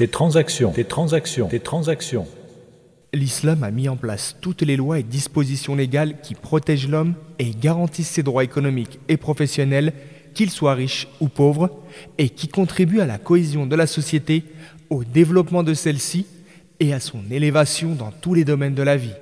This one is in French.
des transactions, des transactions, des transactions. L'islam a mis en place toutes les lois et dispositions légales qui protègent l'homme et garantissent ses droits économiques et professionnels, qu'il soit riche ou pauvre, et qui contribuent à la cohésion de la société, au développement de celle-ci et à son élévation dans tous les domaines de la vie.